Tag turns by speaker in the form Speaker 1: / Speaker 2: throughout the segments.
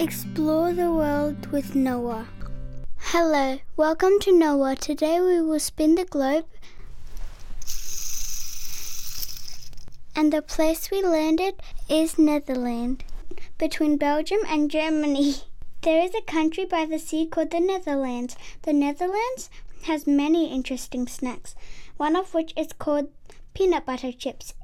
Speaker 1: Explore the world with Knowa. Hello, welcome to Knowa. Today we will spin the globe. And the place we landed is Netherlands, between Belgium and Germany. There is a country by the sea called the Netherlands. The Netherlands has many interesting snacks, one of which is called peanut butter chips.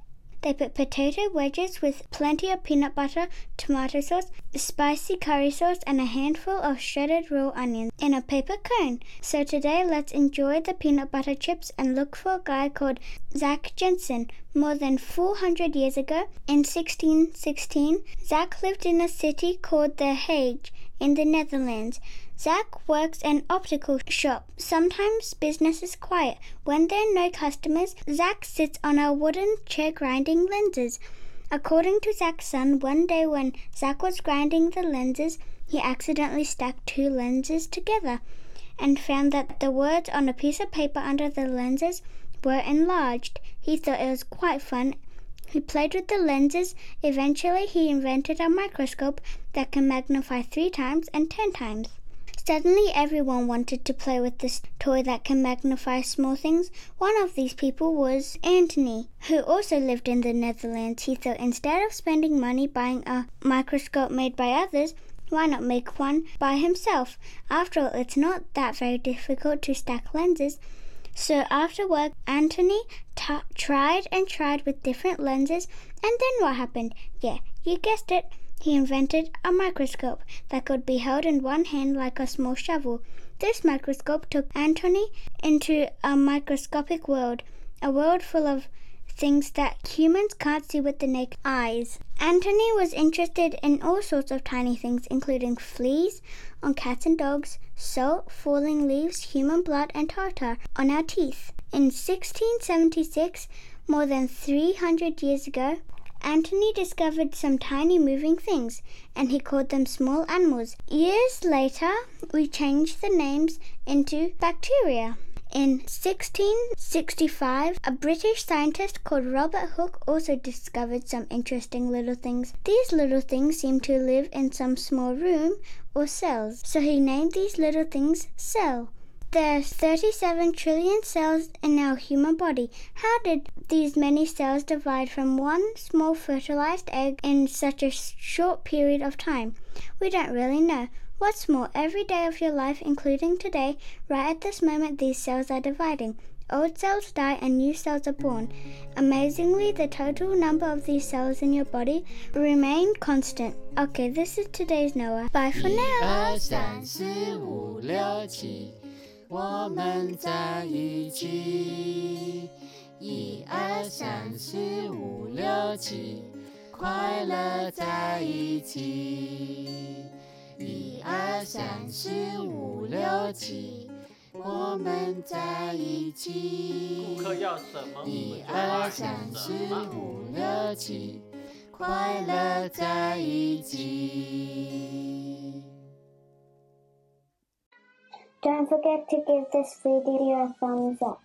Speaker 1: They put potato wedges with plenty of peanut butter, tomato sauce, spicy curry sauce, and a handful of shredded raw onions in a paper cone. So today, let's enjoy the peanut butter chips and look for a guy called Zach Jensen. More than 400 years ago, in 1616, Zach lived in a city called The Hague in the Netherlands. Zach works an optical shop. Sometimes business is quiet. When there are no customers, Zach sits on a wooden chair grinding lenses. According to Zach's son, one day when Zach was grinding the lenses, he accidentally stacked two lenses together and found that the words on a piece of paper under the lenses were enlarged. He thought it was quite fun. He played with the lenses. Eventually, he invented a microscope that can magnify three times and ten times. Suddenly, everyone wanted to play with this toy that can magnify small things. One of these people was Antony, who also lived in the Netherlands. He thought instead of spending money buying a microscope made by others, why not make one by himself? After all, it's not that very difficult to stack lenses. So after work, Antony t- tried and tried with different lenses, and then what happened? Yeah, you guessed it. He invented a microscope that could be held in one hand like a small shovel. This microscope took Antony into a microscopic world, a world full of things that humans can't see with the naked eyes. Antony was interested in all sorts of tiny things, including fleas on cats and dogs, salt, falling leaves, human blood, and tartar on our teeth. In 1676, more than 300 years ago, Antony discovered some tiny moving things, and he called them small animals. Years later, we changed the names into bacteria. In 1665, a British scientist called Robert Hooke also discovered some interesting little things. These little things seem to live in some small room or cells, so he named these little things cell. There's 37 trillion cells in our human body. How did these many cells divide from one small fertilized egg in such a short period of time? We don't really know. What's more, every day of your life, including today, right at this moment, these cells are dividing. Old cells die and new cells are born. Amazingly, the total number of these cells in your body remain constant. Okay, this is today's Knowa. Bye for now.
Speaker 2: 我们在一起，一二三四五六七，快乐在一起，一二三四五六七，我们在一起。
Speaker 3: 顾客要什么？
Speaker 2: 一二三四五六七，快乐在一起。
Speaker 4: Don't forget to give this video a thumbs up.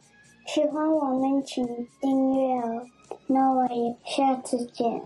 Speaker 4: 喜欢我们请订阅哦。那我也下次见。